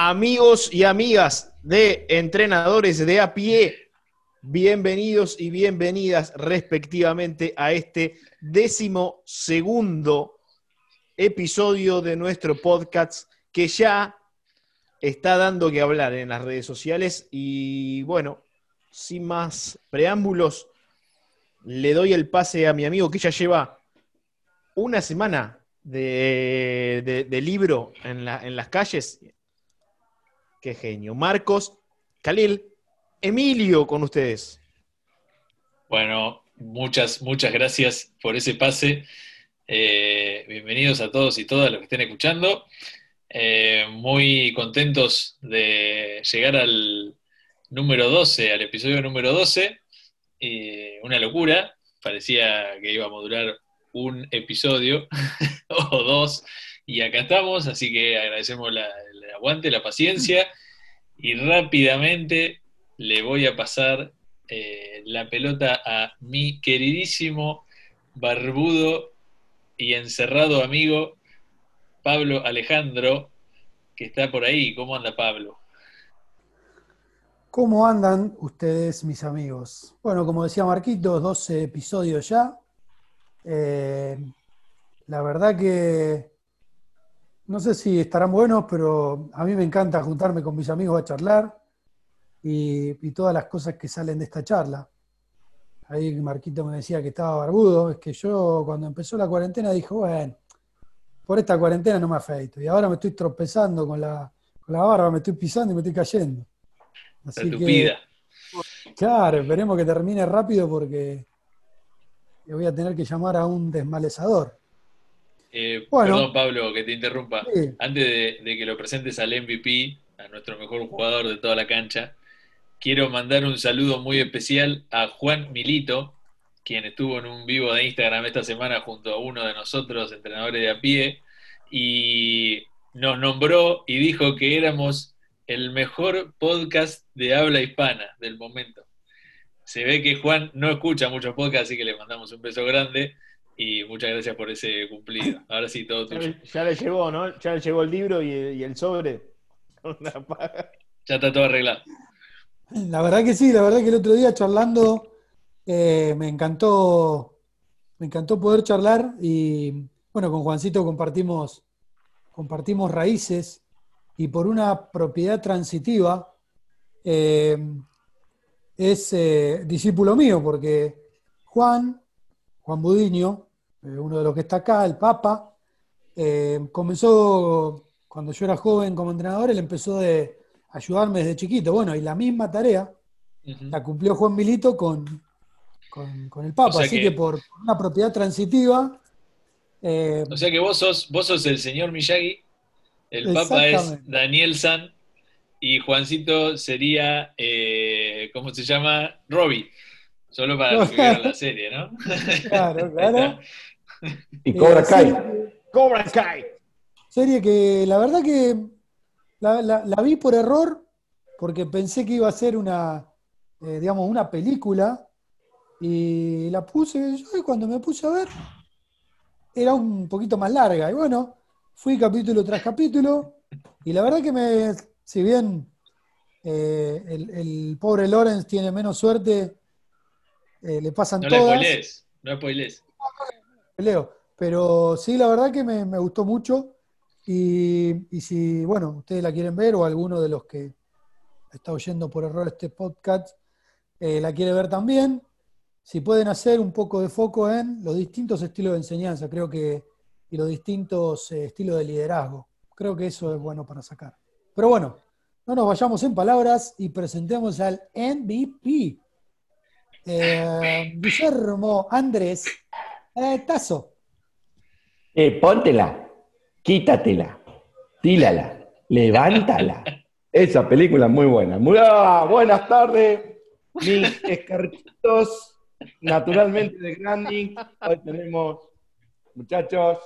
Amigos y amigas de entrenadores de a pie, bienvenidos y bienvenidas respectivamente a este décimo segundo episodio de nuestro podcast que ya está dando que hablar en las redes sociales. Y bueno, sin más preámbulos, le doy el pase a mi amigo que ya lleva una semana de, libro en las calles Qué genio. Marcos, Khalil, Emilio con ustedes. Bueno, muchas, muchas gracias por ese pase. Eh, bienvenidos a todos y todas los que estén escuchando. Eh, muy contentos de llegar al número 12, al episodio número 12. una locura, parecía que íbamos a durar un episodio o dos, y acá estamos, así que agradecemos la, aguante, la paciencia y rápidamente le voy a pasar eh, la pelota a mi queridísimo, barbudo y encerrado amigo Pablo Alejandro, que está por ahí. ¿Cómo anda Pablo? ¿Cómo andan ustedes, mis amigos? Bueno, como decía Marquito, 12 episodios ya. Eh, la verdad que no sé si estarán buenos, pero a mí me encanta juntarme con mis amigos a charlar y, todas las cosas que salen de esta charla. Ahí Marquito me decía que estaba barbudo, es que yo cuando empezó la cuarentena dije, bueno, por esta cuarentena no me afeito. Y ahora me estoy tropezando con la, barba, me estoy pisando y me estoy cayendo. Así que, claro, esperemos que termine rápido porque voy a tener que llamar a un desmalezador. Eh, perdón, Pablo, que te interrumpa. Antes de, que lo presentes al MVP, a nuestro mejor jugador de toda la cancha, quiero mandar un saludo muy especial a Juan Milito, quien estuvo en un vivo de Instagram esta semana junto a uno de nosotros, entrenadores de a pie, y nos nombró y dijo que éramos el mejor podcast de habla hispana del momento. Se ve que Juan no escucha muchos podcasts, así que le mandamos un beso grande y muchas gracias por ese cumplido. Ahora sí, todo tuyo. Ya le llegó, ¿no? Ya le llegó el libro y, el sobre. ya está todo arreglado. La verdad que sí, la verdad que el otro día charlando eh, me encantó, me encantó poder charlar y bueno, con Juancito compartimos, compartimos raíces y por una propiedad transitiva eh, es eh, discípulo mío porque Juan, Juan Budiño, uno de los que está acá, el Papa, eh, comenzó, cuando yo era joven como entrenador, él empezó de ayudarme desde chiquito. Bueno, y la misma tarea la cumplió Juan Milito con, con, el Papa. Así que, por una propiedad transitiva. Eh, o sea que vos sos, vos sos el señor Miyagi, el Papa es Daniel San y Juancito sería, ¿cómo se llama? Robbie. Solo para que la serie, ¿no? Claro, claro. Y Cobra Kai. Cobra Kai. Serie que la verdad que la, vi por error, porque pensé que iba a ser una, eh, digamos, una película, y la puse, y cuando me puse a ver, era un poquito más larga. Y bueno, fui capítulo tras capítulo, y la verdad que me, si bien eh, el, pobre Lawrence tiene menos suerte, eh, le pasan no todas. Le no spoilees leo. Pero sí, la verdad que me, gustó mucho. Y, si, bueno, ustedes la quieren ver o alguno de los que está oyendo por error este podcast eh, la quiere ver también, si pueden hacer un poco de foco en los distintos estilos de enseñanza, creo que, y los distintos eh, estilos de liderazgo. Creo que eso es bueno para sacar. Pero bueno, no nos vayamos en palabras y presentemos al MVP. Eh, Guillermo Andrés eh, tazo. Eh, póntela, quítatela, tílala, levántala. Esa película es muy buena. Muy, ah, buenas tardes, mis escarchitos, naturalmente de Grandi. Hoy tenemos, muchachos,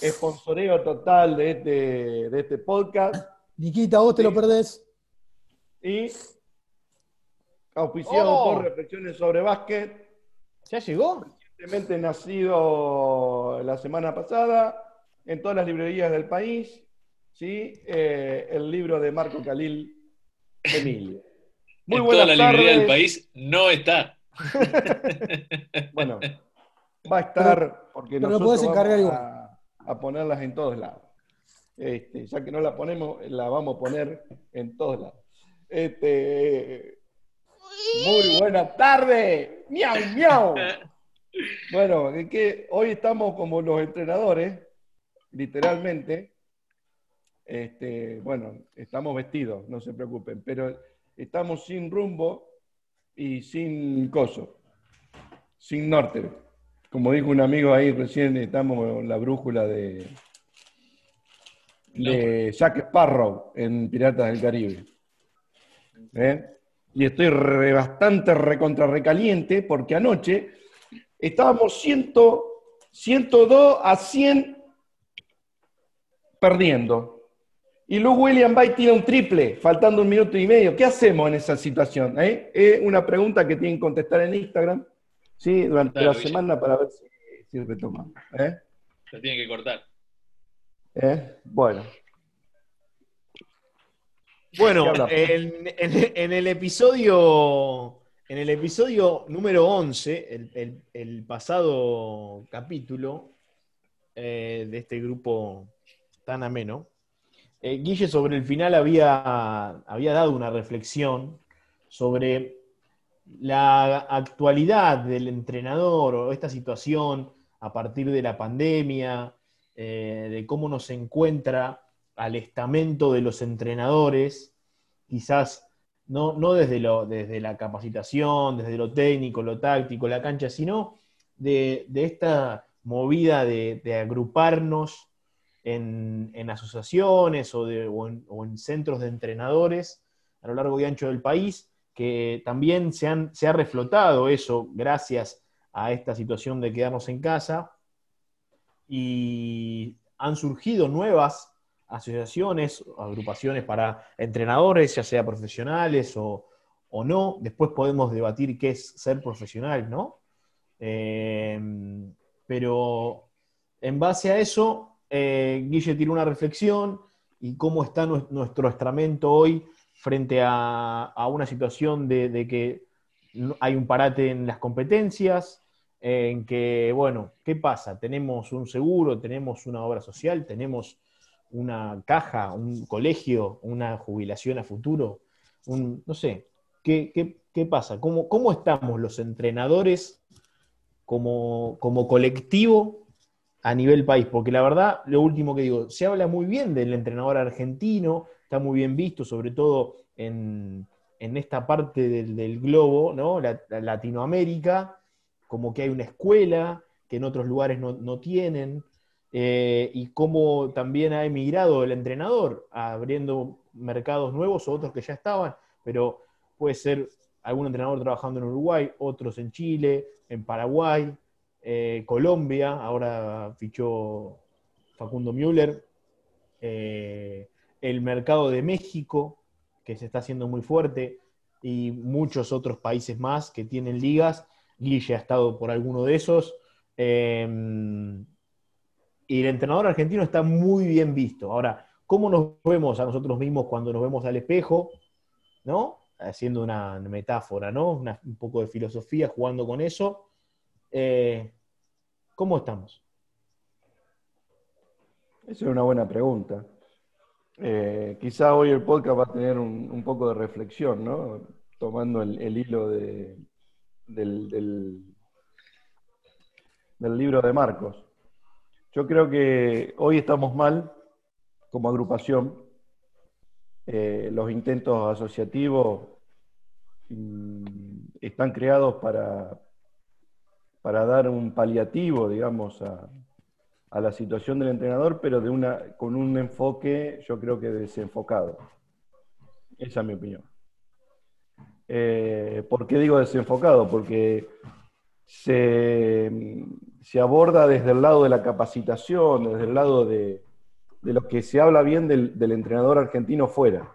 esponsoreo total de este, de este podcast. Niquita, vos te lo perdés. Y auspiciado por oh. reflexiones sobre básquet. ¿Ya llegó? nacido la semana pasada en todas las librerías del país. ¿sí? Eh, el libro de Marco Calil, Emilio. Muy en toda la librería del país no está. bueno, va a estar porque pero nosotros encargar vamos a, a, ponerlas en todos lados. Este, ya que no la ponemos, la vamos a poner en todos lados. Este, muy buena tarde. Miau, miau. Bueno, es que hoy estamos como los entrenadores, literalmente. Este, bueno, estamos vestidos, no se preocupen, pero estamos sin rumbo y sin coso, sin norte. Como dijo un amigo ahí recién, estamos en la brújula de, de Jack Sparrow en Piratas del Caribe. ¿Eh? Y estoy bastante recontra recaliente porque anoche estábamos 100, 102 a 100 perdiendo. Y luego William Bay tira un triple, faltando un minuto y medio. ¿Qué hacemos en esa situación? Eh? Es una pregunta que tienen que contestar en Instagram ¿sí? durante la semana para ver si, si retomamos. ¿eh? Se tiene que cortar. ¿Eh? Bueno. Bueno, en, el episodio. En el episodio número 11, el, pasado capítulo de este grupo tan ameno, eh, Guille sobre el final había, había dado una reflexión sobre la actualidad del entrenador o esta situación a partir de la pandemia, eh, de cómo nos encuentra al estamento de los entrenadores, quizás no, no desde, lo, desde la capacitación, desde lo técnico, lo táctico, la cancha, sino de, esta movida de, de agruparnos en, asociaciones o, en, centros de entrenadores a lo largo y ancho del país, que también se, han, se ha reflotado eso gracias a esta situación de quedarnos en casa y han surgido nuevas asociaciones, agrupaciones para entrenadores, ya sea profesionales o, no. Después podemos debatir qué es ser profesional, ¿no? Eh, pero en base a eso, eh, Guille tiene una reflexión y cómo está nuestro estramento hoy frente a, una situación de, que hay un parate en las competencias, en que, bueno, ¿qué pasa? Tenemos un seguro, tenemos una obra social, tenemos una caja, un colegio, una jubilación a futuro, no sé, ¿qué, pasa? ¿Cómo, ¿Cómo, estamos los entrenadores como, como colectivo a nivel país, porque la verdad, lo último que digo, se habla muy bien del entrenador argentino, está muy bien visto, sobre todo en, esta parte del, globo, ¿no? Latinoamérica, como que hay una escuela que en otros lugares no, tienen, eh, y cómo también ha emigrado el entrenador, abriendo mercados nuevos o otros que ya estaban, pero puede ser algún entrenador trabajando en Uruguay, otros en Chile, en Paraguay, eh, Colombia, ahora fichó Facundo Müller, eh, el mercado de México, que se está haciendo muy fuerte, y muchos otros países más que tienen ligas. Guille ha estado por alguno de esos. Eh, y el entrenador argentino está muy bien visto. Ahora, ¿cómo nos vemos a nosotros mismos cuando nos vemos al espejo? ¿No? Haciendo una metáfora, ¿no? un poco de filosofía, jugando con eso. Eh, ¿Cómo estamos? Esa es una buena pregunta. Eh, quizá hoy el podcast va a tener un, poco de reflexión, ¿no? Tomando el, hilo del, del, libro de Marcos. Yo creo que hoy estamos mal como agrupación. Eh, los intentos asociativos mm, están creados para, para dar un paliativo, digamos, a, la situación del entrenador, pero con un enfoque, yo creo que desenfocado. Esa es mi opinión. Eh, ¿Por qué digo desenfocado? Porque se, aborda desde el lado de la capacitación, desde el lado de, lo que se habla bien del, entrenador argentino fuera.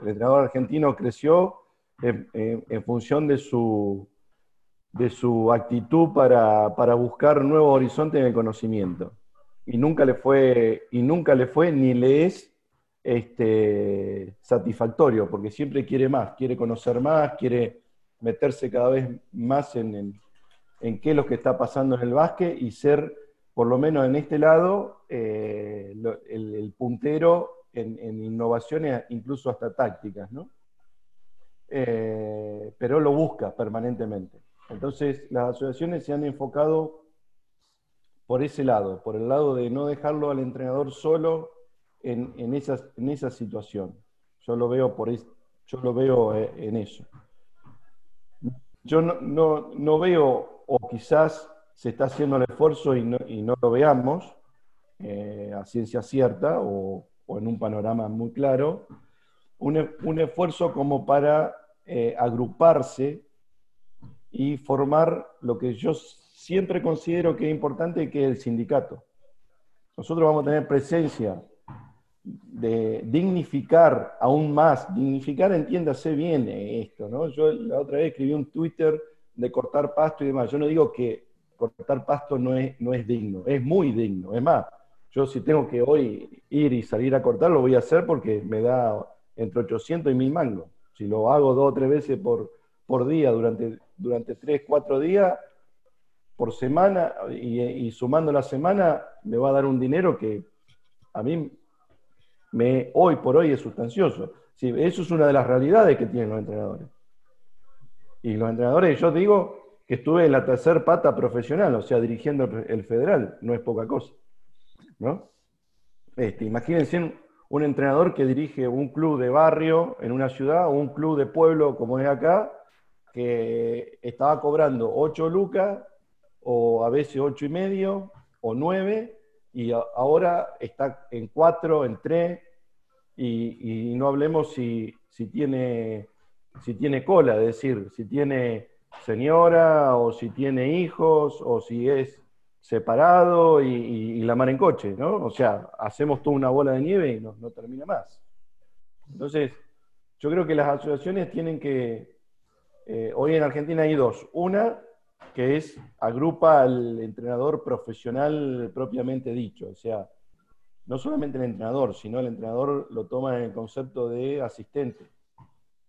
El entrenador argentino creció en función de su, de su actitud para, buscar nuevos horizontes en el conocimiento. Y nunca le fue, y nunca le fue ni le es este, satisfactorio, porque siempre quiere más, quiere conocer más, quiere meterse cada vez más en, en, en qué es lo que está pasando en el básquet y ser, por lo menos en este lado, eh, el, puntero en, en innovaciones, incluso hasta tácticas, ¿no? Eh, pero lo busca permanentemente. Entonces, las asociaciones se han enfocado por ese lado, por el lado de no dejarlo al entrenador solo en, en, esas, en esa situación. Yo lo veo, por es- yo lo veo eh, en eso. Yo no, no- no veo, o quizás se está haciendo el esfuerzo y no, y no lo veamos eh, a ciencia cierta o, o en un panorama muy claro, un, e- un esfuerzo como para eh, agruparse y formar lo que yo siempre considero que es importante, que es el sindicato. Nosotros vamos a tener presencia de dignificar aún más, dignificar entiéndase bien esto, ¿no? Yo la otra vez escribí un Twitter de cortar pasto y demás. Yo no digo que cortar pasto no es, no es digno, es muy digno. Es más, yo si tengo que hoy ir y salir a cortar, lo voy a hacer porque me da entre 800 y 1000 mangos. Si lo hago dos o tres veces por, por día durante, durante tres, cuatro días, por semana, y, sumando la semana, me va a dar un dinero que a mí me, hoy por hoy es sustancioso. Sí, eso es una de las realidades que tienen los entrenadores. Y los entrenadores, yo digo que estuve en la tercer pata profesional, o sea, dirigiendo el federal, no es poca cosa. ¿no? Este, imagínense un, entrenador que dirige un club de barrio en una ciudad o un club de pueblo como es acá, que estaba cobrando 8 lucas o a veces 8 y medio o 9 y ahora está en 4, en 3 y, y no hablemos si, si, tiene, si tiene cola, es decir, si tiene señora o si tiene hijos o si es separado y, la mar en coche, ¿no? O sea, hacemos toda una bola de nieve y no, no termina más. Entonces, yo creo que las asociaciones tienen que, eh, hoy en Argentina hay dos. Una, que es, agrupa al entrenador profesional propiamente dicho, o sea, no solamente el entrenador, sino el entrenador lo toma en el concepto de asistente.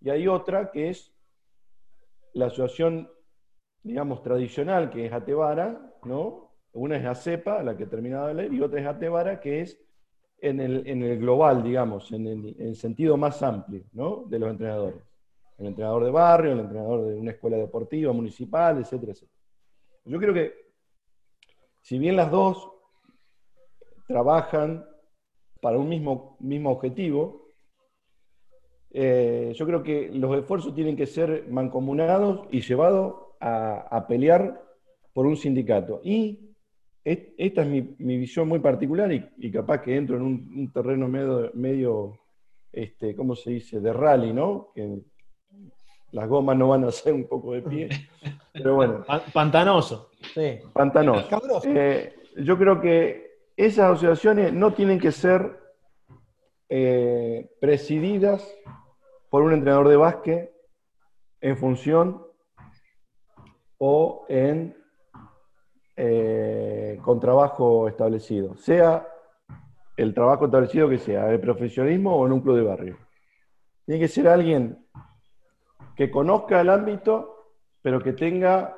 Y hay otra que es la asociación, digamos, tradicional, que es Atevara, ¿no? Una es ACEPA, la que he terminado de leer, y otra es Atevara, que es en el, en el global, digamos, en el, en el sentido más amplio, ¿no? De los entrenadores. El entrenador de barrio, el entrenador de una escuela deportiva, municipal, etcétera, etcétera. Yo creo que, si bien las dos trabajan para un mismo, mismo objetivo, eh, yo creo que los esfuerzos tienen que ser mancomunados y llevados a, a pelear por un sindicato. Y es- esta es mi, mi visión muy particular y, y capaz que entro en un, un terreno medio, medio este, ¿cómo se dice?, de rally, ¿no? Que las gomas no van a hacer un poco de pie, pero bueno, Pa- Pantanoso. Sí. pantanoso. Eh, yo creo que esas asociaciones no tienen que ser eh, presididas por un entrenador de básquet en función o en eh, con trabajo establecido, sea el trabajo establecido que sea, el profesionismo o en un club de barrio. Tiene que ser alguien que conozca el ámbito, pero que tenga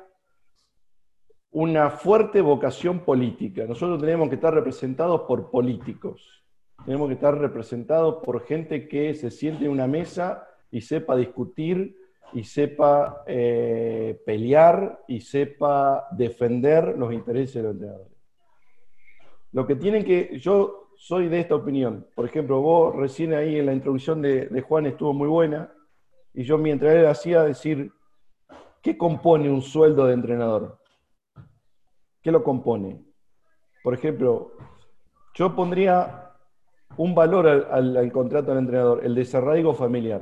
una fuerte vocación política. Nosotros tenemos que estar representados por políticos. Tenemos que estar representados por gente que se siente en una mesa y sepa discutir y sepa eh, pelear y sepa defender los intereses de los entrenadores. Lo que tienen que, yo soy de esta opinión. Por ejemplo, vos recién ahí en la introducción de, de Juan estuvo muy buena y yo mientras él hacía decir, ¿qué compone un sueldo de entrenador? ¿Qué lo compone? Por ejemplo, yo pondría un valor al, al- al contrato del entrenador, el desarraigo familiar.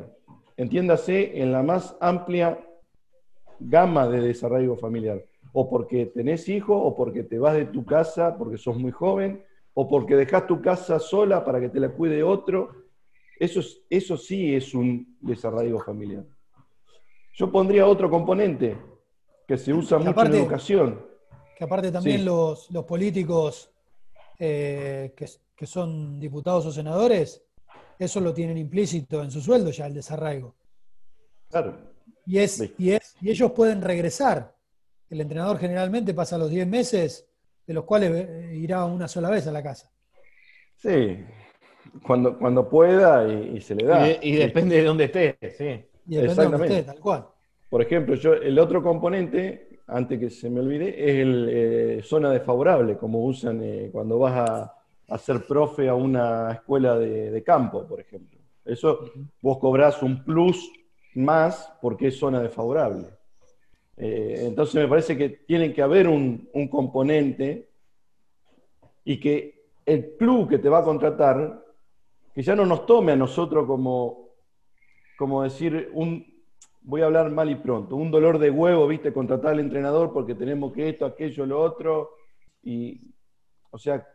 Entiéndase en la más amplia gama de desarraigo familiar. O porque tenés hijos, o porque te vas de tu casa porque sos muy joven, o porque dejas tu casa sola para que te la cuide otro. Eso, es- eso sí es un desarraigo familiar. Yo pondría otro componente que se usa Que mucho aparte- en educación. Que aparte también Sí. los, los políticos eh, que, que son diputados o senadores eso lo tienen implícito en su sueldo ya, el desarraigo. Claro. Y, es, y, es, y ellos pueden regresar. El entrenador generalmente pasa los 10 meses, de los cuales eh, irá una sola vez a la casa. Sí, cuando, cuando pueda y, se le da. Y, depende de dónde esté, sí. Y depende de dónde esté, tal cual. Por ejemplo, yo el otro componente, antes que se me olvide, es el eh, zona desfavorable, como usan eh, cuando vas a, a, ser profe a una escuela de, campo, por ejemplo. Eso vos cobrás un plus más porque es zona desfavorable. Eh, entonces me parece que tiene que haber un, un componente y que el club que te va a contratar, que ya no nos tome a nosotros como, como decir, un, voy a hablar mal y pronto, un dolor de huevo, viste, contratar al entrenador porque tenemos que esto, aquello, lo otro, y, o sea,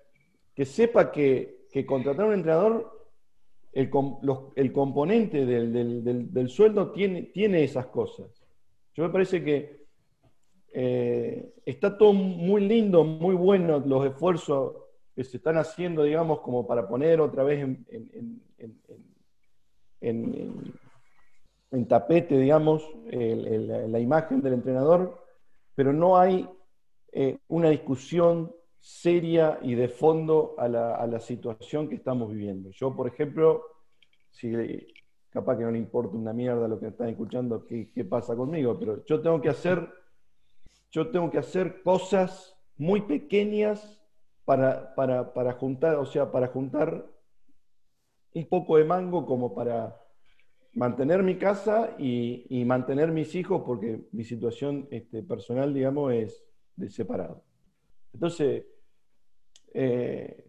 que sepa que, contratar a un entrenador, el, el componente del, sueldo tiene, tiene esas cosas. Yo me parece que eh, está todo muy lindo, muy bueno los esfuerzos que se están haciendo, digamos, como para poner otra vez en, en, tapete, digamos, la imagen del entrenador, pero no hay eh, una discusión seria y de fondo a la, situación que estamos viviendo. Yo, por ejemplo, si capaz que no le importa una mierda lo que están escuchando, qué, pasa conmigo, pero yo tengo que hacer, yo tengo que hacer cosas muy pequeñas para, para, para, juntar, o sea, para juntar un poco de mango como para mantener mi casa y, y mantener mis hijos, porque mi situación este, personal, digamos, es de separado. Entonces, eh,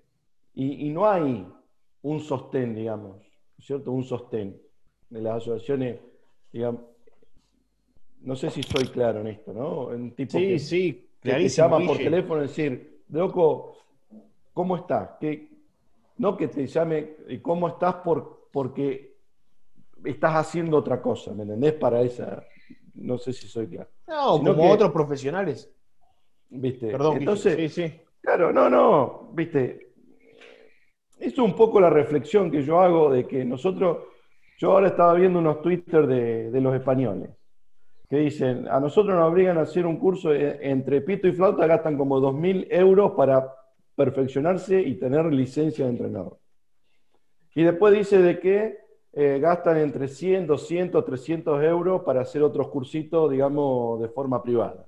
y, y, no hay un sostén, digamos, ¿cierto? Un sostén de las asociaciones, digamos, no sé si soy claro en esto, ¿no? Un tipo sí, que, sí, que llama por teléfono y decir, loco, ¿cómo estás? Que, no que te llame, ¿cómo estás? Por, porque estás haciendo otra cosa, ¿me entendés? Para esa, no sé si soy claro. No, como otros profesionales. ¿Viste? Perdón, Entonces, sí, sí. Claro, no, no, ¿viste? Es un poco la reflexión que yo hago de que nosotros, yo ahora estaba viendo unos Twitter de, de los españoles que dicen, a nosotros nos obligan a hacer un curso entre pito y flauta, gastan como 2.000 euros para perfeccionarse y tener licencia de entrenador. Y después dice de que eh, gastan entre 100, 200, 300 euros para hacer otros cursitos, digamos, de forma privada.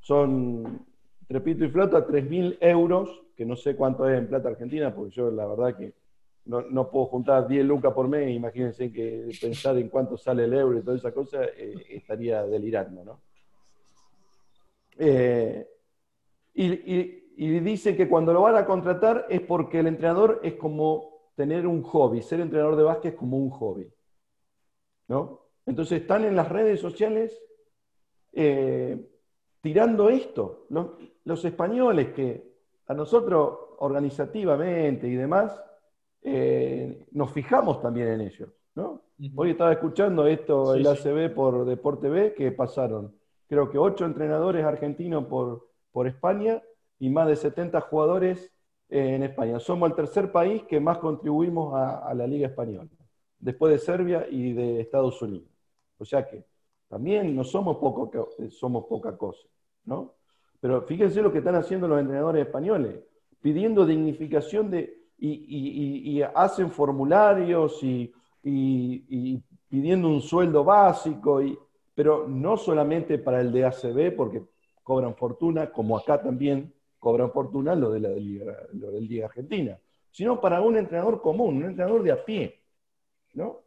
Son, trepito y flota, 3.000 euros, que no sé cuánto es en plata argentina, porque yo la verdad que no, puedo juntar 10 lucas por mes, imagínense que pensar en cuánto sale el euro y toda esa cosa, eh, estaría delirando, ¿no? Eh, y, y dice que cuando lo van a contratar es porque el entrenador es como tener un hobby, ser entrenador de básquet es como un hobby. ¿no? Entonces están en las redes sociales eh, tirando esto. Los, españoles que a nosotros organizativamente y demás eh, nos fijamos también en ellos. ¿no? Hoy estaba escuchando esto, el ACB por Deporte B, que pasaron, creo que ocho entrenadores argentinos por, por España y más de 70 jugadores eh, en España. Somos el tercer país que más contribuimos a, la Liga Española, después de Serbia y de Estados Unidos. O sea que también no somos, poco, somos poca cosa, ¿no? Pero fíjense lo que están haciendo los entrenadores españoles, pidiendo dignificación de, y, hacen formularios y, pidiendo un sueldo básico, pero no solamente para el de ACB, porque cobran fortuna, como acá también cobran fortuna lo de la Liga, lo del Liga Argentina, sino para un entrenador común, un entrenador de a pie. ¿no?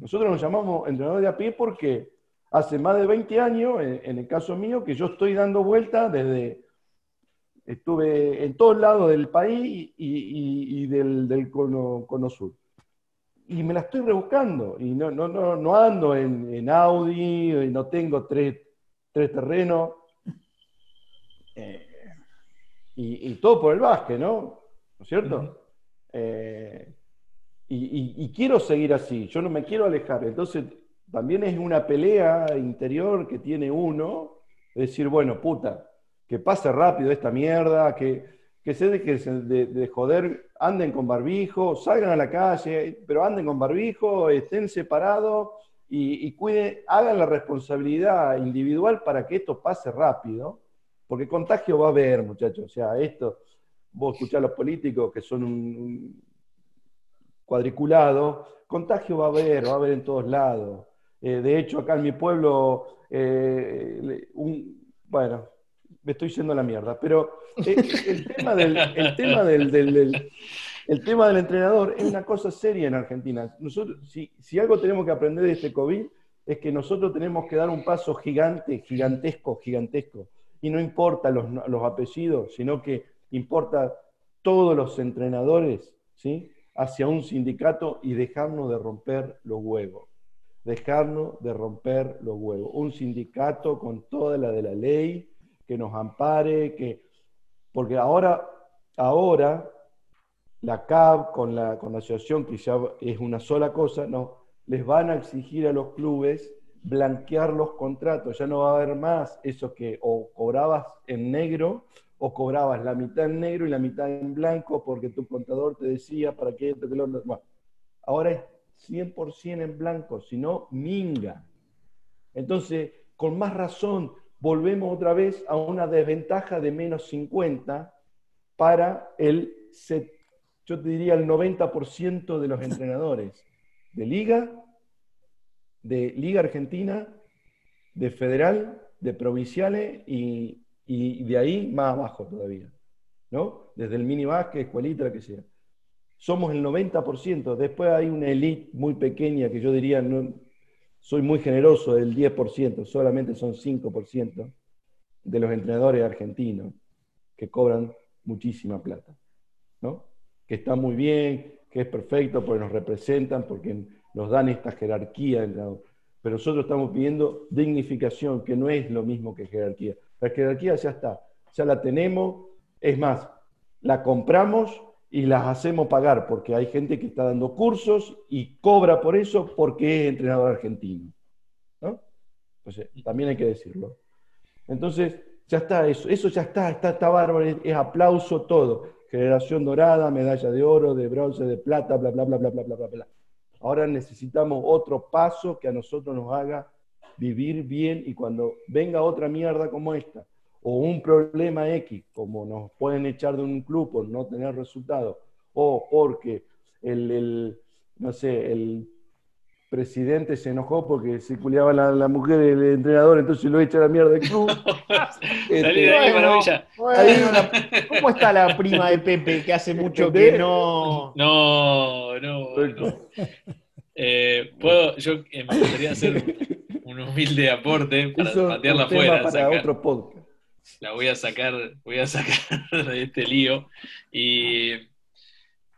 Nosotros nos llamamos entrenador de a pie porque hace más de 20 años, en, el caso mío, que yo estoy dando vueltas desde, estuve en todos lados del país y, del, cono, sur. Y me la estoy rebuscando, y no, no, no, no ando en, Audi, y no tengo tres, tres terrenos. Eh, y, todo por el básquet, ¿no? ¿No es cierto? Eh, y, quiero seguir así, yo no me quiero alejar. Entonces, también es una pelea interior que tiene uno, es decir, bueno, puta, que pase rápido esta mierda, que, que se dejen de, de, joder, anden con barbijo, salgan a la calle, pero anden con barbijo, estén separados y, y cuiden, hagan la responsabilidad individual para que esto pase rápido, porque contagio va a haber, muchachos. O sea, esto, vos escuchás a los políticos que son un, cuadriculado, contagio va a haber, va a haber en todos lados. Eh, de hecho, acá en mi pueblo, eh, bueno, me estoy yendo la mierda, pero eh, el tema del, el tema del, el tema del entrenador es una cosa seria en Argentina. Nosotros, si, si algo tenemos que aprender de este COVID, es que nosotros tenemos que dar un paso gigante, gigantesco, gigantesco. Y no importa los, los apellidos, sino que importa todos los entrenadores, ¿sí? hacia un sindicato y dejarnos de romper los huevos. Dejarnos de romper los huevos. Un sindicato con toda la de la ley, que nos ampare, que. Porque ahora, ahora, la CAB con la, con la asociación, que ya es una sola cosa, no, les van a exigir a los clubes blanquear los contratos. Ya no va a haber más eso que o cobrabas en negro o cobrabas la mitad en negro y la mitad en blanco porque tu contador te decía para qué esto, que lo bueno, ahora es 100% en blanco, si no, minga. Entonces, con más razón, volvemos otra vez a una desventaja de menos 50 para el, yo te diría, el 90% de los entrenadores de liga, de liga argentina, de federal, de provinciales y, y de ahí más abajo todavía, ¿no? Desde el mini básquet, escuelita, lo que sea. Somos el 90%, después hay una elite muy pequeña que yo diría, soy muy generoso, del 10%, solamente son 5% de los entrenadores argentinos que cobran muchísima plata, ¿no? Que está muy bien, que es perfecto porque nos representan, porque nos dan esta jerarquía, pero nosotros estamos pidiendo dignificación, que no es lo mismo que jerarquía. La jerarquía ya está, ya la tenemos. Es más, la compramos y las hacemos pagar porque hay gente que está dando cursos y cobra por eso porque es entrenador argentino. ¿no? también hay que decirlo. Entonces, ya está eso, eso ya está, está, está bárbaro, es, aplauso todo. Generación dorada, medalla de oro, de bronce, de plata, bla, bla, bla, bla, bla, bla, bla, bla. Ahora necesitamos otro paso que a nosotros nos haga vivir bien y cuando venga otra mierda como esta, o un problema X, como nos pueden echar de un club por no tener resultados, o porque el, no sé, el presidente se enojó porque se culiaba la, la mujer del entrenador, entonces lo echa a la mierda del club. Este, ¿Cómo está la prima de Pepe que hace mucho que no... No, no, no. Eh, puedo, yo eh, me gustaría hacer un humilde aporte para patearla afuera. Para otro podcast. La voy a sacar, voy a sacar de este lío. Y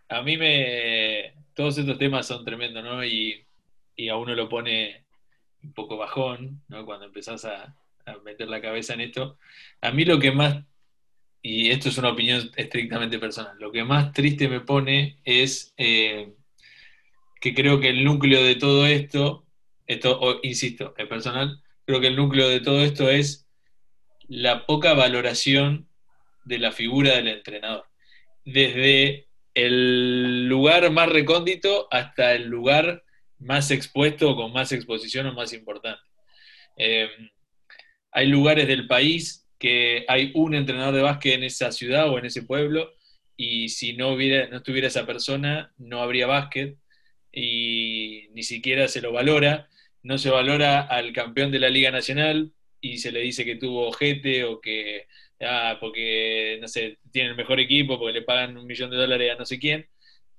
a mí me. Todos estos temas son tremendos, ¿no? Y, a uno lo pone un poco bajón, ¿no? Cuando empezás a, meter la cabeza en esto. A mí lo que más, y esto es una opinión estrictamente personal, lo que más triste me pone es eh, que creo que el núcleo de todo esto esto, insisto, es personal, creo que el núcleo de todo esto es la poca valoración de la figura del entrenador. Desde el lugar más recóndito hasta el lugar más expuesto, con más exposición o más importante. Eh, hay lugares del país que hay un entrenador de básquet en esa ciudad o en ese pueblo y si no, hubiera, no estuviera esa persona no habría básquet y ni siquiera se lo valora no se valora al campeón de la Liga Nacional y se le dice que tuvo ojete o que, ah, porque, no sé, tiene el mejor equipo, porque le pagan un millón de dólares a no sé quién,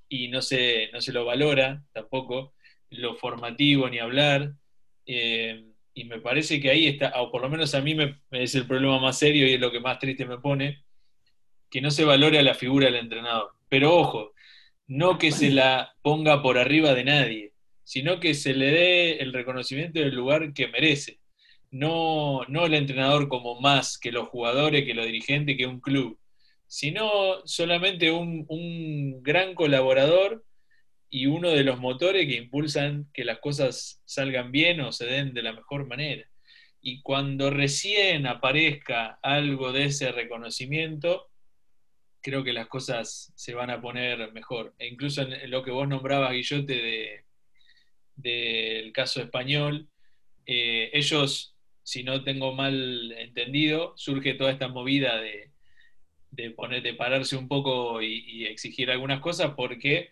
y no se, no se lo valora tampoco, lo formativo ni hablar. Eh, y me parece que ahí está, o por lo menos a mí me, es el problema más serio y es lo que más triste me pone, que no se valore a la figura del entrenador. Pero ojo, no que se la ponga por arriba de nadie sino que se le dé el reconocimiento del lugar que merece. No, no el entrenador como más que los jugadores, que los dirigentes, que un club, sino solamente un, un gran colaborador y uno de los motores que impulsan que las cosas salgan bien o se den de la mejor manera. Y cuando recién aparezca algo de ese reconocimiento, creo que las cosas se van a poner mejor. E incluso en lo que vos nombrabas, Guillote, de, del caso español, eh, ellos, si no tengo mal entendido, surge toda esta movida de, de, poner, de pararse un poco y, exigir algunas cosas porque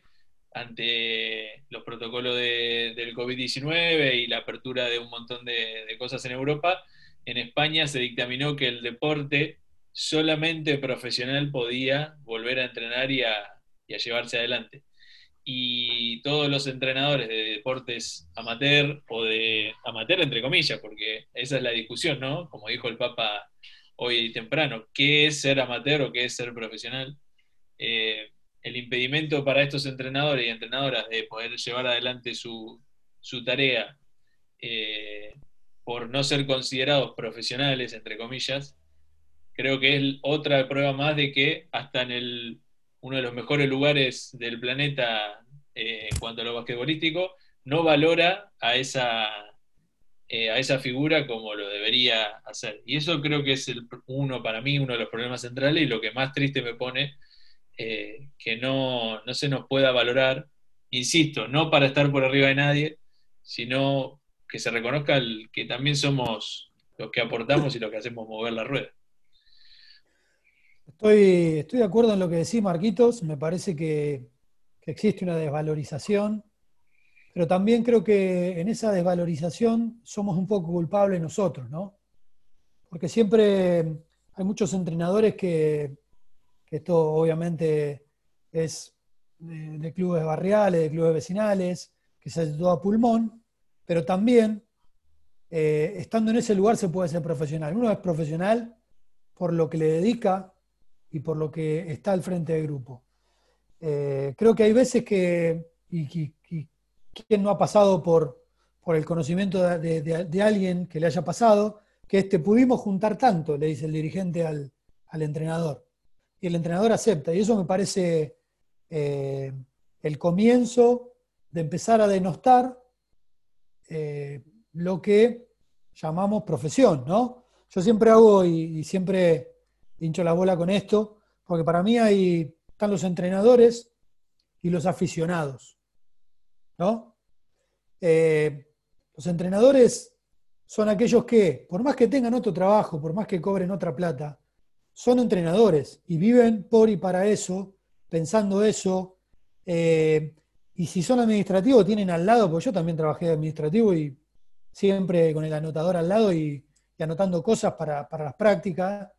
ante los protocolos del COVID-19 y la apertura de un montón de, cosas en Europa, en España se dictaminó que el deporte solamente profesional podía volver a entrenar y a, llevarse adelante. Y todos los entrenadores de deportes amateur o de amateur entre comillas, porque esa es la discusión, ¿no? Como dijo el Papa hoy temprano, ¿qué es ser amateur o qué es ser profesional? Eh, el impedimento para estos entrenadores y entrenadoras de poder llevar adelante su, tarea eh, por no ser considerados profesionales, entre comillas, creo que es otra prueba más de que hasta en el, uno de los mejores lugares del planeta eh, en cuanto a lo basquetbolístico, no valora a esa, eh, a esa figura como lo debería hacer. Y eso creo que es el, uno, para mí, uno de los problemas centrales y lo que más triste me pone, eh, que no, no se nos pueda valorar, insisto, no para estar por arriba de nadie, sino que se reconozca el, que también somos los que aportamos y los que hacemos mover la rueda. Estoy, de acuerdo en lo que decís, Marquitos. Me parece que, existe una desvalorización, pero también creo que en esa desvalorización somos un poco culpables nosotros, ¿no? Porque siempre hay muchos entrenadores que, esto obviamente es de, clubes barriales, de clubes vecinales, que se todo a pulmón, pero también eh, estando en ese lugar se puede ser profesional. Uno es profesional por lo que le dedica y por lo que está al frente del grupo. Eh, creo que hay veces que, y, quien no ha pasado por, por el conocimiento de, alguien que le haya pasado, que este, pudimos juntar tanto, le dice el dirigente al, entrenador. Y el entrenador acepta. Y eso me parece eh, el comienzo de empezar a denostar eh, lo que llamamos profesión, ¿no? Yo siempre hago y siempre hincho la bola con esto, porque para mí hay, están los entrenadores y los aficionados. ¿no? Eh, los entrenadores son aquellos que, por más que tengan otro trabajo, por más que cobren otra plata, son entrenadores y viven por y para eso, pensando eso. Eh, y si son administrativos, tienen al lado, porque yo también trabajé administrativo y siempre con el anotador al lado y, anotando cosas para las prácticas.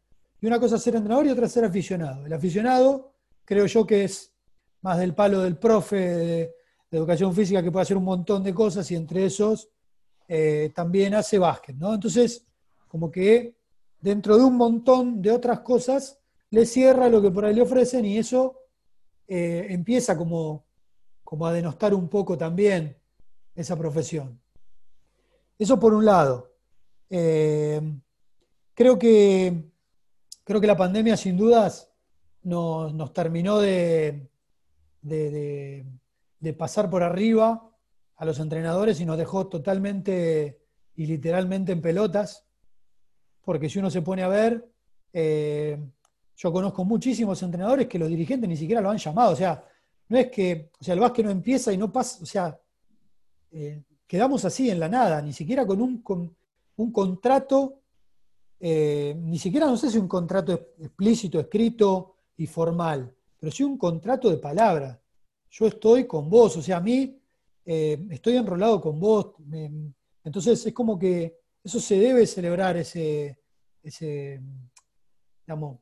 Y una cosa es ser entrenador y otra es ser aficionado. El aficionado creo yo que es más del palo del profe de, educación física que puede hacer un montón de cosas y entre esos eh, también hace básquet, ¿no? Entonces, como que dentro de un montón de otras cosas le cierra lo que por ahí le ofrecen y eso eh, empieza como, como a denostar un poco también esa profesión. Eso por un lado. Eh, creo que creo que la pandemia sin dudas nos, terminó de, de, pasar por arriba a los entrenadores y nos dejó totalmente y literalmente en pelotas, porque si uno se pone a ver, eh, yo conozco muchísimos entrenadores que los dirigentes ni siquiera lo han llamado, o sea, no es que, o sea, el básquet no empieza y no pasa, o sea, eh, quedamos así en la nada, ni siquiera con un, con un contrato eh, ni siquiera no sé si un contrato explícito, escrito y formal, pero sí un contrato de palabra. Yo estoy con vos, o sea, a mí eh, estoy enrolado con vos. entonces es como que eso se debe celebrar, ese, ese digamos,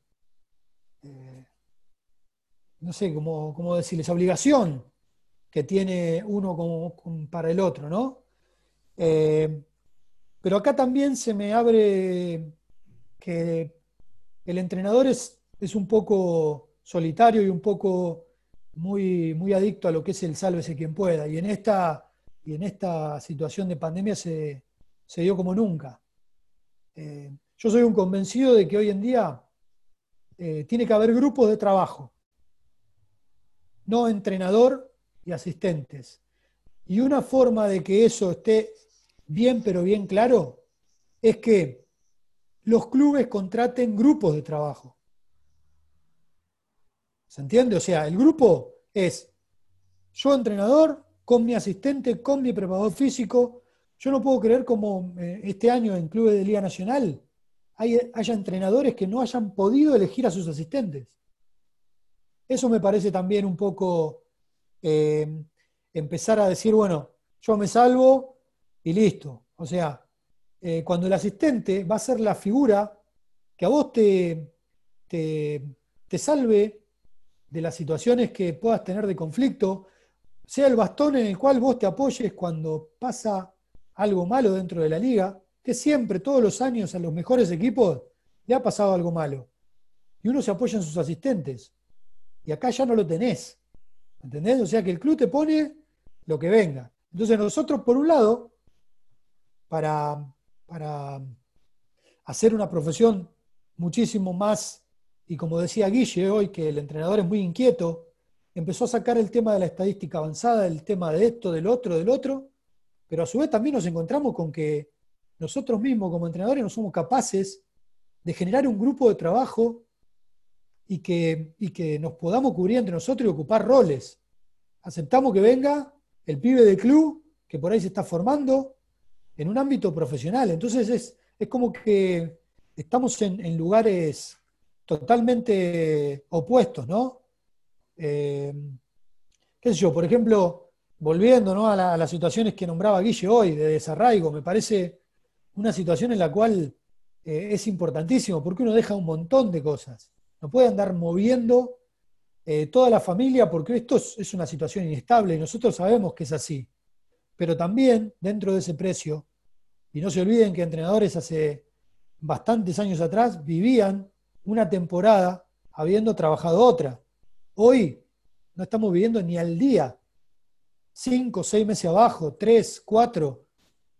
eh, no sé cómo, cómo decir, esa obligación que tiene uno como, para el otro, ¿no? pero acá también se me abre que el entrenador es, es un poco solitario y un poco muy, muy adicto a lo que es el sálvese quien pueda. Y en esta, y en esta situación de pandemia se, dio como nunca. Eh, yo soy un convencido de que hoy en día eh, tiene que haber grupos de trabajo, no entrenador y asistentes. Y una forma de que eso esté bien, pero bien claro, es que los clubes contraten grupos de trabajo. ¿Se entiende? O sea, el grupo es yo entrenador, con mi asistente, con mi preparador físico. Yo no puedo creer como eh, este año en clubes de Liga Nacional haya entrenadores que no hayan podido elegir a sus asistentes. Eso me parece también un poco eh, empezar a decir, bueno, yo me salvo y listo. O sea, eh, cuando el asistente va a ser la figura que a vos te, te, salve de las situaciones que puedas tener de conflicto, sea el bastón en el cual vos te apoyes cuando pasa algo malo dentro de la liga, que siempre, todos los años, a los mejores equipos le ha pasado algo malo. Y uno se apoya en sus asistentes. Y acá ya no lo tenés. ¿Entendés? O sea que el club te pone lo que venga. Entonces nosotros, por un lado, para, para hacer una profesión muchísimo más, y como decía Guille hoy, que el entrenador es muy inquieto, empezó a sacar el tema de la estadística avanzada, el tema de esto, del otro, del otro, pero a su vez también nos encontramos con que nosotros mismos como entrenadores no somos capaces de generar un grupo de trabajo y que, que nos podamos cubrir entre nosotros y ocupar roles. Aceptamos que venga el pibe del club, que por ahí se está formando, en un ámbito profesional. Entonces es, es como que estamos en, lugares totalmente opuestos, ¿no? Eh, ¿Qué sé yo? Por ejemplo, volviendo a, las situaciones que nombraba Guille hoy, de desarraigo, me parece una situación en la cual eh, es importantísimo, porque uno deja un montón de cosas no puede andar moviendo eh, toda la familia porque esto es, una situación inestable y nosotros sabemos que es así. Pero también dentro de ese precio, y no se olviden que entrenadores hace bastantes años atrás vivían una temporada habiendo trabajado otra. Hoy no estamos viviendo ni al día. Cinco, seis meses abajo, tres, cuatro,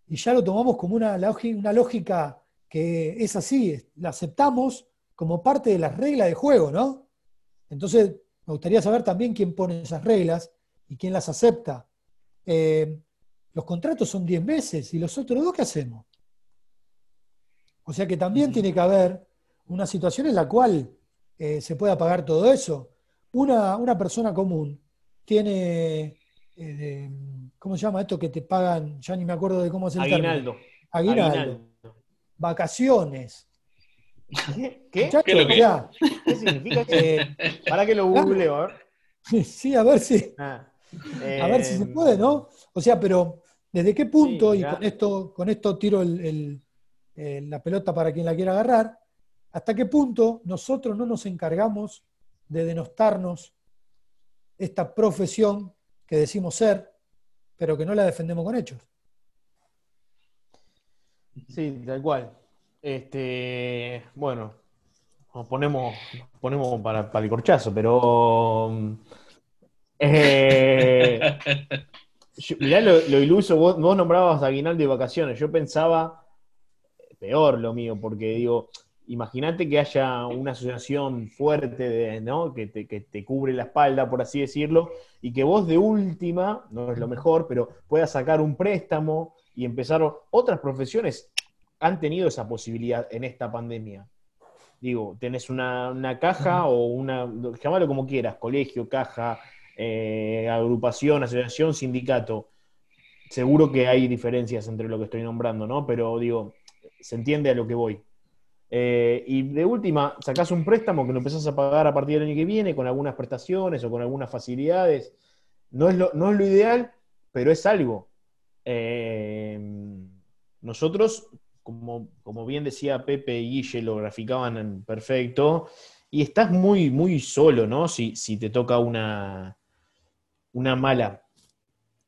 y ya lo tomamos como una, una lógica que es así, la aceptamos como parte de las reglas de juego, ¿no? Entonces, me gustaría saber también quién pone esas reglas y quién las acepta. Eh, los contratos son 10 meses y los otros dos, ¿qué hacemos? O sea que también tiene que haber una situación en la cual eh, se pueda pagar todo eso. Una, persona común tiene, eh, ¿cómo se llama esto que te pagan? Ya ni me acuerdo de cómo es el Aguinaldo. Aguinaldo. Vacaciones, ¿Qué? ¿Qué? ¿Qué, significa? Eh, Para que lo googleo, a ver. Sí, a ver si. Ah, a ver si se eh, puede, ¿no? O sea, pero ¿desde qué punto, y con esto, con esto tiro la pelota para quien la quiera agarrar, hasta qué punto nosotros no nos encargamos de denostarnos esta profesión que decimos ser, pero que no la defendemos con hechos? Sí, tal cual. Este, bueno, nos ponemos, ponemos para, el corchazo, pero. Eh, mirá lo, iluso, vos, nombrabas aguinaldo y vacaciones. Yo pensaba peor lo mío, porque digo, imagínate que haya una asociación fuerte de, ¿no? que, te, que te cubre la espalda, por así decirlo, y que vos de última, no es lo mejor, pero puedas sacar un préstamo y empezar otras profesiones han tenido esa posibilidad en esta pandemia. Digo, tenés una, caja o una, llámalo como quieras, colegio, caja, eh, agrupación, asociación, sindicato. Seguro que hay diferencias entre lo que estoy nombrando, ¿no? Pero digo, se entiende a lo que voy. Eh, y de última, sacás un préstamo que lo empezás a pagar a partir del año que viene con algunas prestaciones o con algunas facilidades. No es lo, no es lo ideal, pero es algo. Eh, nosotros como, bien decía Pepe y Guille, lo graficaban en perfecto, y estás muy, muy solo, ¿no? Si, te toca una, una mala.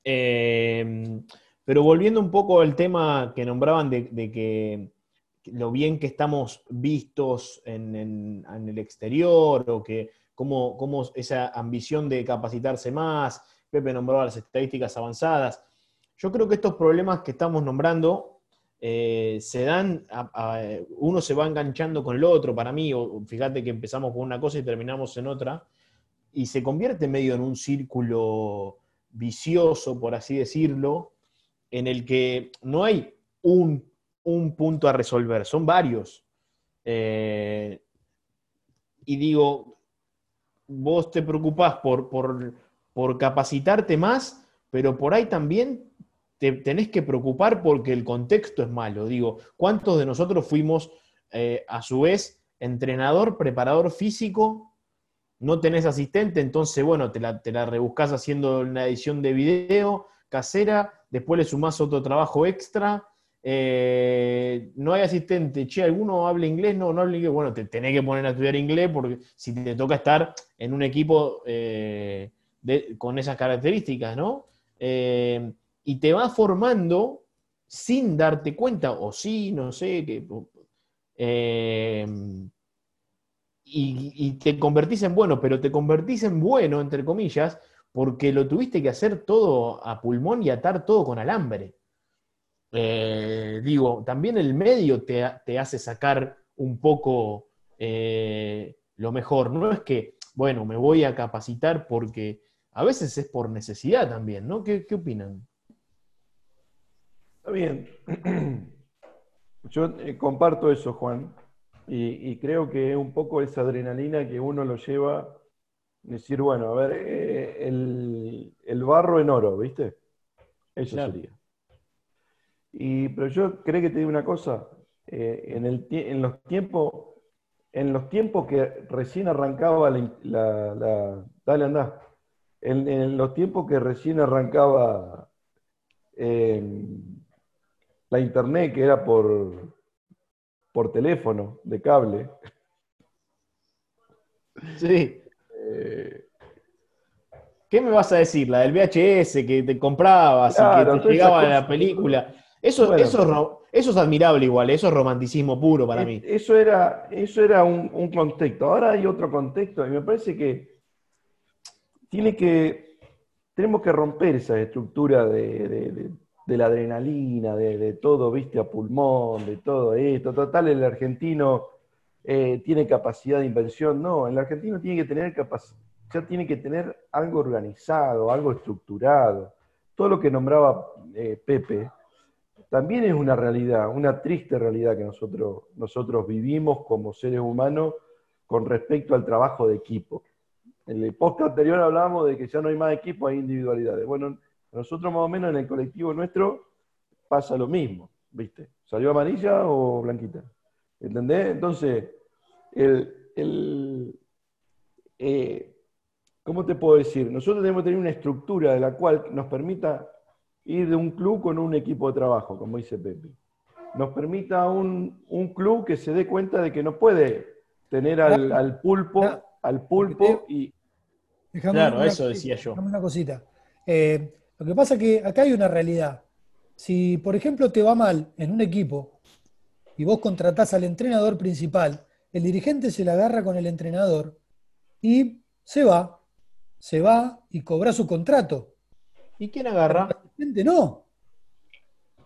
Eh, pero volviendo un poco al tema que nombraban de, que lo bien que estamos vistos en, el exterior, o que cómo, cómo, esa ambición de capacitarse más, Pepe nombraba las estadísticas avanzadas. Yo creo que estos problemas que estamos nombrando eh, se dan, uno se va enganchando con el otro, para mí, o, fíjate que empezamos con una cosa y terminamos en otra, y se convierte medio en un círculo vicioso, por así decirlo, en el que no hay un, punto a resolver, son varios. Eh, y digo, vos te preocupás por, por, por capacitarte más, pero por ahí también te tenés que preocupar porque el contexto es malo. Digo, ¿cuántos de nosotros fuimos eh, a su vez entrenador, preparador físico? No tenés asistente, entonces, bueno, te la, te la rebuscás haciendo una edición de video casera, después le sumás otro trabajo extra, eh, no hay asistente, che, ¿alguno habla inglés? No, no habla inglés. Bueno, te tenés que poner a estudiar inglés porque si te toca estar en un equipo eh, con esas características, ¿no? Eh, y te va formando sin darte cuenta, o sí, no sé, que, y, te convertís en bueno, pero te convertís en bueno, entre comillas, porque lo tuviste que hacer todo a pulmón y atar todo con alambre. Eh, digo, también el medio te, te hace sacar un poco eh, lo mejor. No es que, bueno, me voy a capacitar porque a veces es por necesidad también, ¿no? ¿Qué, qué opinan? Está bien. Yo eh, comparto eso, Juan, y, y creo que es un poco esa adrenalina que uno lo lleva a decir, bueno, a ver, eh, el, el barro en oro, ¿viste? Eso Claro. sería. Y, pero yo creo que te digo una cosa, eh, en, el, en los tiempos, en los tiempos que recién arrancaba la, in- la- la- dale andá, en, en los tiempos que recién arrancaba eh, la internet, que era por, por teléfono, de cable, Sí. eh, ¿Qué me vas a decir? La del VHS que te comprabas Claro, y que te llegaba la película. Eso, Bueno. eso, eso es admirable igual, eso es romanticismo puro para Eh, mí. Eso era, eso era un, un contexto. Ahora hay otro contexto y me parece que tiene que, tenemos que romper esa estructura de, de- de- de la adrenalina, de, todo, viste, a pulmón, de todo esto. Total, el argentino eh, tiene capacidad de inversión. No, el argentino tiene que tener ya tiene que tener algo organizado, algo estructurado. Todo lo que nombraba eh, Pepe, también es una realidad, una triste realidad que nosotros, nosotros vivimos como seres humanos con respecto al trabajo de equipo. En el post anterior hablábamos de que ya no hay más equipo, hay individualidades. Bueno, nosotros más o menos en el colectivo nuestro pasa lo mismo, ¿viste? ¿Salió amarilla o blanquita? ¿Entendés? Entonces, el, el, eh, ¿cómo te puedo decir? Nosotros tenemos que tener una estructura de la cual nos permita ir de un club con un equipo de trabajo, como dice Pepe. Nos permita un, un club que se dé cuenta de que no puede tener al, al pulpo, al pulpo y Déjame Claro, una eso cosita, decía yo. déjame una cosita. Eh, lo que pasa es que acá hay una realidad. Si, por ejemplo, te va mal en un equipo y vos contratás al entrenador principal, el dirigente se la agarra con el entrenador y se va, se va y cobra su contrato. ¿Y quién El agarra? asistente no.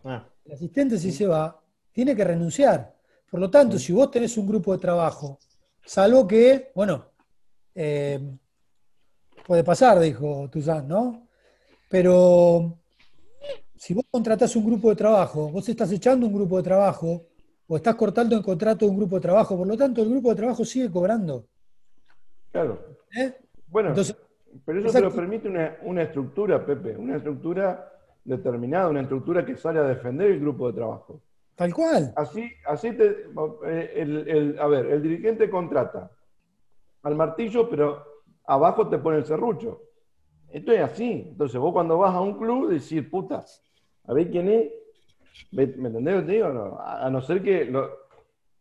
Ah, El asistente si se va, tiene que renunciar. Por lo tanto, si vos tenés un grupo de trabajo, salvo que, bueno, eh, puede pasar, dijo Tuzán, ¿no? Pero si vos contratás un grupo de trabajo, vos estás echando un grupo de trabajo o estás cortando el contrato de un grupo de trabajo, por lo tanto el grupo de trabajo sigue cobrando. claro. ¿eh? Bueno, Entonces, pero eso te lo permite una, una estructura, Pepe, una estructura determinada, una estructura que sale a defender el grupo de trabajo. Tal cual. Así, así te, eh, el, el- a ver, el dirigente contrata al martillo, pero abajo te pone el serrucho. Esto es así. Entonces vos cuando vas a un club decís, puta, a ver quién es. ¿Me, entendés lo que te digo? No, a, a no ser que, lo,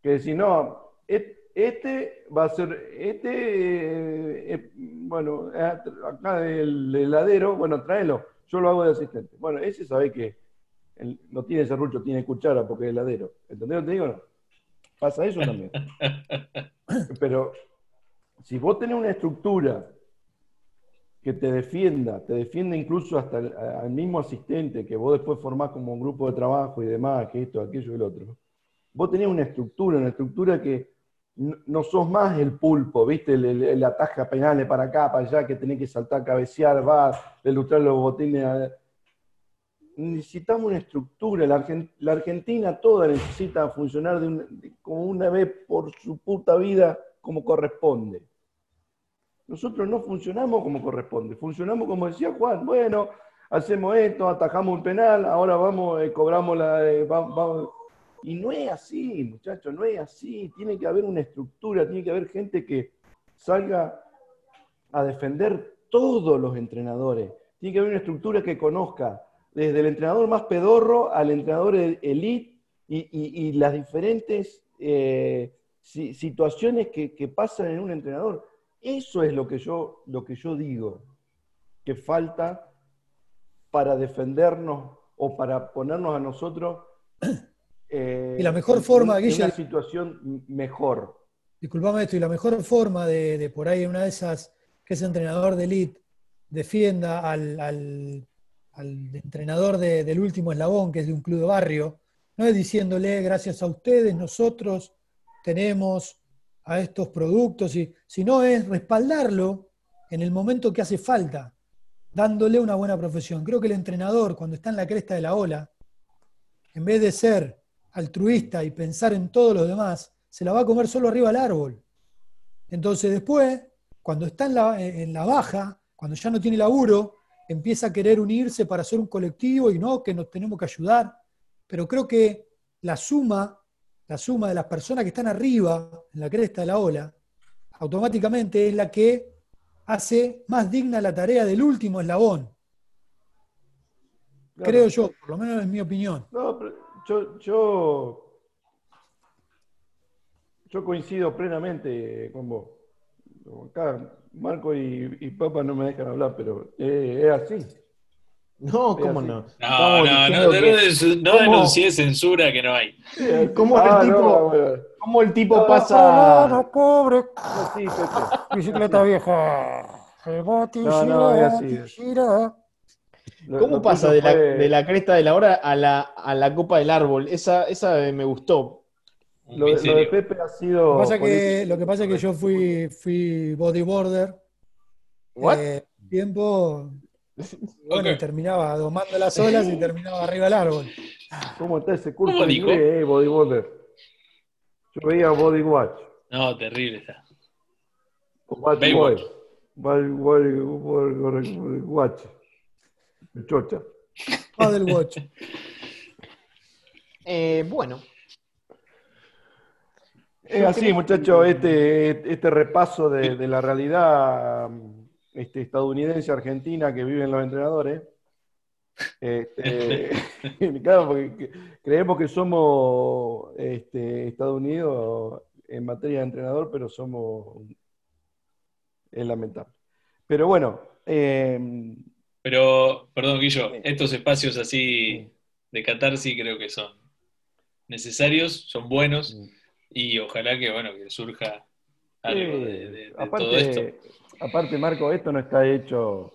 que decís, no, et- este va a ser, este, eh, eh, bueno, acá del heladero, bueno, tráelo, yo lo hago de asistente. Bueno, ese sabe que el- no tiene serrucho, tiene cuchara porque es heladero. ¿Entendés lo que te digo? No. Pasa eso también. Pero si vos tenés una estructura que te defienda, te defiende incluso hasta el, mismo asistente que vos después formás como un grupo de trabajo y demás, que esto, aquello y el otro, vos tenés una estructura, una estructura que no, no sos más el pulpo, ¿viste? El, el- el para acá, para allá, que tenés que saltar, cabecear, va, ilustrar los botines. Necesitamos una estructura. La, Argen- la Argentina toda necesita funcionar como una vez por su puta vida como corresponde. Nosotros no funcionamos como corresponde, funcionamos como decía Juan, bueno, hacemos esto, atajamos un penal, ahora vamos, eh, cobramos la... eh, Y no es así, muchachos, no es así. Tiene que haber una estructura, tiene que haber gente que salga a defender todos los entrenadores. Tiene que haber una estructura que conozca desde el entrenador más pedorro al entrenador el- elite y, las diferentes eh, si- situaciones que pasan en un entrenador. Eso es lo que yo, lo que yo digo, que falta para defendernos o para ponernos a nosotros eh, Y la mejor en- forma, en una situación mejor. Disculpame esto, y la mejor forma de, de por ahí una de esas, que ese entrenador de elite defienda al, al- al entrenador de- del último eslabón, que es de un club de barrio, no es diciéndole gracias a ustedes, nosotros tenemos a estos productos, y, sino es respaldarlo en el momento que hace falta, dándole una buena profesión. Creo que el entrenador, cuando está en la cresta de la ola, en vez de ser altruista y pensar en todos los demás, se la va a comer solo arriba al árbol. Entonces después, cuando está en la, en la baja, cuando ya no tiene laburo, empieza a querer unirse para hacer un colectivo y no, que nos tenemos que ayudar. Pero creo que la suma, la suma de las personas que están arriba, en la cresta de la ola, automáticamente es la que hace más digna la tarea del último eslabón. Claro. Creo yo, por lo menos es mi opinión. No, pero yo, yo, yo coincido plenamente con vos. Acá Marco y, y Papa no me dejan hablar, pero eh, es así. No, Es ¿cómo no? No, no, no, que- no, denuncié censura que no hay. ¿Cómo el Ah, tipo- no. ¿Cómo el tipo No, pasa? pobre No, sí, Pepe. bicicleta vieja. No, no, es así. Lo- ¿Cómo pasa de la, fue- de la cresta de la hora a la, a la copa del árbol? Esa, esa me gustó. Lo, de- lo de miserio. Pepe ha Lo sido. que pasa que, político. lo que, pasa que yo fui, fui bodyboarder. What? eh, tiempo. Bueno, Ok. y terminaba domando las olas y terminaba arriba del árbol. ¿Cómo está ese curso ¿Cómo de dijo? inglés, eh, bodybuilder? Yo veía Body Watch. No, terrible está. Bad Boy, Boy, Watch. Chocha. Paddle watch. Eh, bueno, Es así, muchachos, este, este repaso de, de la realidad este, estadounidense argentina que viven los entrenadores. Este, claro, porque creemos que somos este, Estados Unidos en materia de entrenador, pero somos. Es lamentable. Pero bueno, eh, Pero, perdón, Guillo, estos espacios así de catarsis creo que son necesarios, son buenos y ojalá que, bueno, que surja algo de, de- de aparte, todo esto. Aparte, Marco, esto no está hecho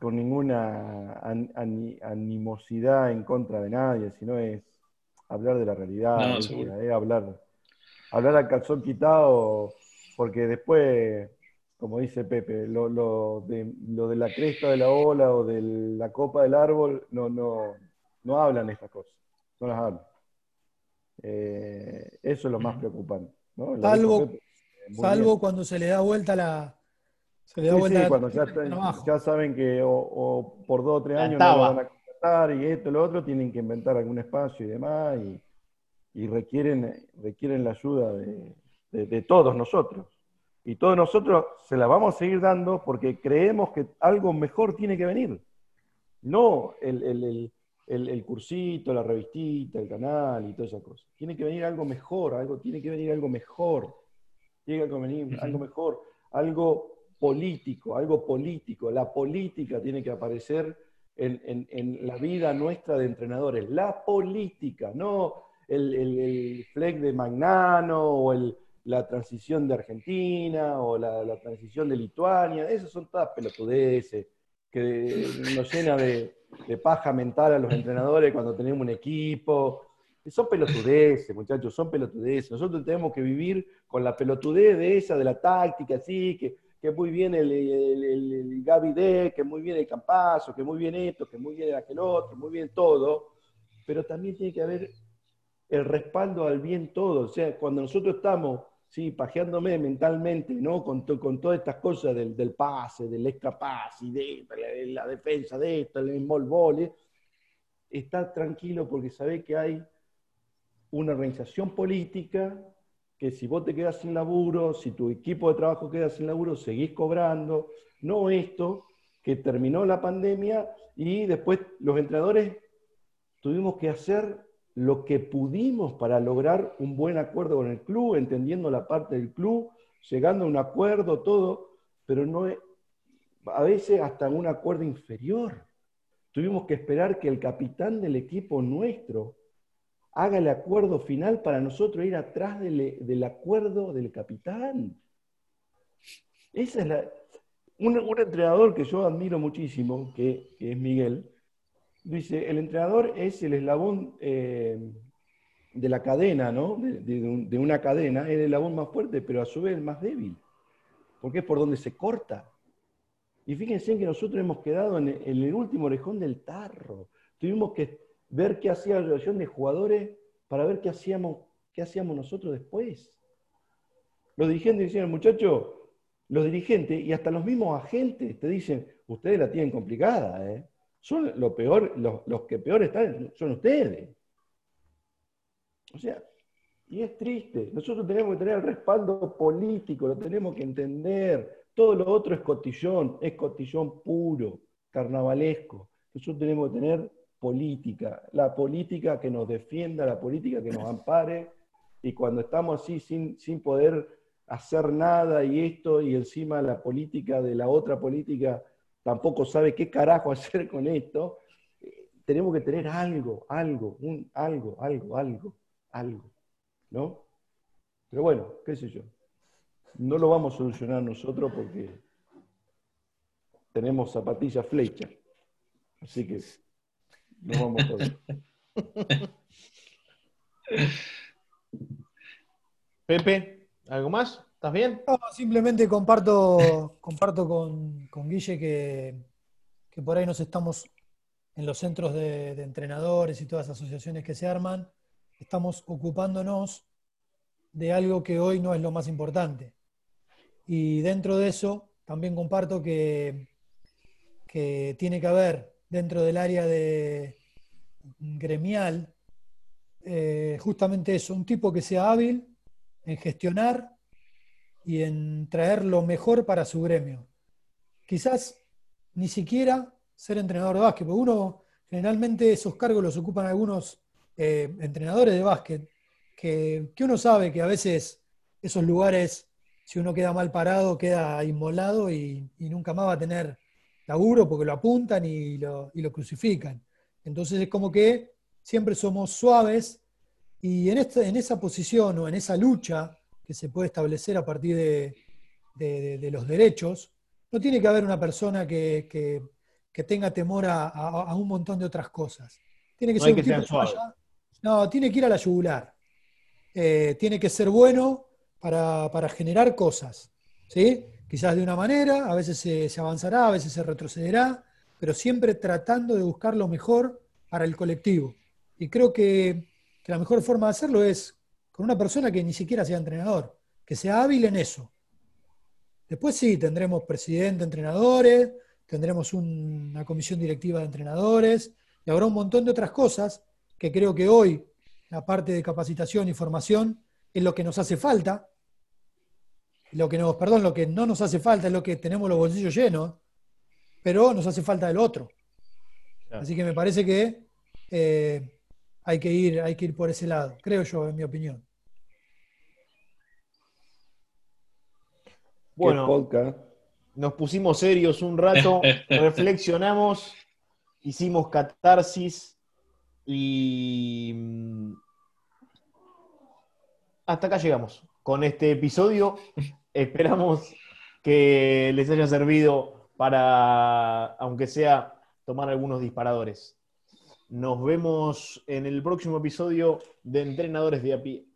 con ninguna an- ani- animosidad en contra de nadie, sino es hablar de la realidad, hablar, hablar al calzón quitado, porque después, como dice Pepe, lo, lo de, lo de la cresta de la ola o de la copa del árbol, no, no, no hablan estas cosas, no las hablan. Eh, eso es lo más preocupante. ¿no? Lo Salvo- Salvo cuando se le da vuelta la. Se le da Sí, vuelta sí, cuando ya, ya saben que o, o por dos o tres años no lo van a contratar y esto y lo otro, tienen que inventar algún espacio y demás y, y requieren, requieren la ayuda de, de- de todos nosotros. Y todos nosotros se la vamos a seguir dando porque creemos que algo mejor tiene que venir. No el, el- el- el- el cursito, la revistita, el canal y todas esas cosas. Tiene que venir algo mejor, algo, tiene que venir algo mejor. Tiene que venir algo mejor, algo político, algo político. La política tiene que aparecer en, en- en la vida nuestra de entrenadores. La política, no el, el, el de Magnano o el- la transición de Argentina o la, la transición de Lituania. Esas son todas pelotudeces que nos llena de, de paja mental a los entrenadores cuando tenemos un equipo. Son pelotudeces, muchachos, son pelotudeces. Nosotros tenemos que vivir con la pelotudez de esa, de la táctica, así, que, que muy bien el, el, el, el Gaby D, que muy bien el Campazo, que muy bien esto, que muy bien aquel otro, muy bien todo, pero también tiene que haber el respaldo al bien todo. O sea, cuando nosotros estamos sí, pajeándome mentalmente, ¿no? Con, to- con todas estas cosas del, del pase, del escapaz y de la, la defensa de esto, el small ball, ¿eh? está tranquilo porque sabe que hay una organización política que si vos te quedas sin laburo, si tu equipo de trabajo queda sin laburo, seguís cobrando, no esto, que terminó la pandemia y después los entrenadores tuvimos que hacer lo que pudimos para lograr un buen acuerdo con el club, entendiendo la parte del club, llegando a un acuerdo, todo, pero no a veces hasta un acuerdo inferior. Tuvimos que esperar que el capitán del equipo nuestro haga el acuerdo final para nosotros ir atrás del, del acuerdo del capitán. Esa es la, un, entrenador que yo admiro muchísimo, que, es Miguel, dice, el entrenador es el eslabón eh, de la cadena, ¿no? De, de un- de una cadena, es el eslabón más fuerte, pero a su vez el más débil, porque es por donde se corta. Y fíjense que nosotros hemos quedado en en el último orejón del tarro. Tuvimos que ver qué hacía la relación de jugadores para ver qué hacíamos, qué hacíamos nosotros después. Los dirigentes decían, muchachos, los dirigentes y hasta los mismos agentes te dicen, ustedes la tienen complicada, ¿eh? Son lo peor, los, los que peor están son ustedes. O sea, y es triste. Nosotros tenemos que tener el respaldo político, lo tenemos que entender. Todo lo otro es cotillón, es cotillón puro, carnavalesco. Nosotros tenemos que tener política, la política que nos defienda, la política que nos ampare. Y cuando estamos así sin, sin poder hacer nada y esto, y encima la política de la otra política tampoco sabe qué carajo hacer con esto, eh, tenemos que tener algo, algo, un, algo, algo, algo, algo, ¿no? Pero bueno, qué sé yo. No lo vamos a solucionar nosotros porque tenemos zapatillas flecha. Así que no vamos a poder. Pepe, ¿algo más? ¿Estás bien? No, simplemente comparto, comparto con, con Guille que, que por ahí nos estamos en los centros de, de entrenadores y todas las asociaciones que se arman, estamos ocupándonos de algo que hoy no es lo más importante. Y dentro de eso también comparto que, que tiene que haber dentro del área de gremial eh, justamente eso, un tipo que sea hábil en gestionar y en traer lo mejor para su gremio. Quizás ni siquiera ser entrenador de básquet, porque uno generalmente esos cargos los ocupan algunos eh, entrenadores de básquet, que, que, uno sabe que a veces esos lugares, si uno queda mal parado, queda inmolado y, y nunca más va a tener laburo porque lo apuntan y lo, y lo crucifican. Entonces es como que siempre somos suaves y en, esta, en esa posición o en esa lucha que se puede establecer a partir de, de, de, de los derechos, no tiene que haber una persona que, que, que tenga temor a, a, a, un montón de otras cosas. Tiene que no ser que un tipo suave. No, tiene que ir a la yugular. Eh, tiene que ser bueno para, para, generar cosas. ¿sí? Quizás de una manera, a veces se, avanzará, a veces se retrocederá, pero siempre tratando de buscar lo mejor para el colectivo. Y creo que, que la mejor forma de hacerlo es con una persona que ni siquiera sea entrenador, que sea hábil en eso. Después sí, tendremos presidente, entrenadores, tendremos un, una comisión directiva de entrenadores y habrá un montón de otras cosas que creo que hoy la parte de capacitación y formación es lo que nos hace falta. Lo que nos, perdón, lo que no nos hace falta es lo que tenemos los bolsillos llenos, pero nos hace falta el otro. Claro. Así que me parece que eh, hay que ir, hay que ir por ese lado, creo yo, en mi opinión. Bueno, nos pusimos serios un rato, reflexionamos, hicimos catarsis y mm, hasta acá llegamos con este episodio. Esperamos que les haya servido para, aunque sea, tomar algunos disparadores. Nos vemos en el próximo episodio de Entrenadores de a.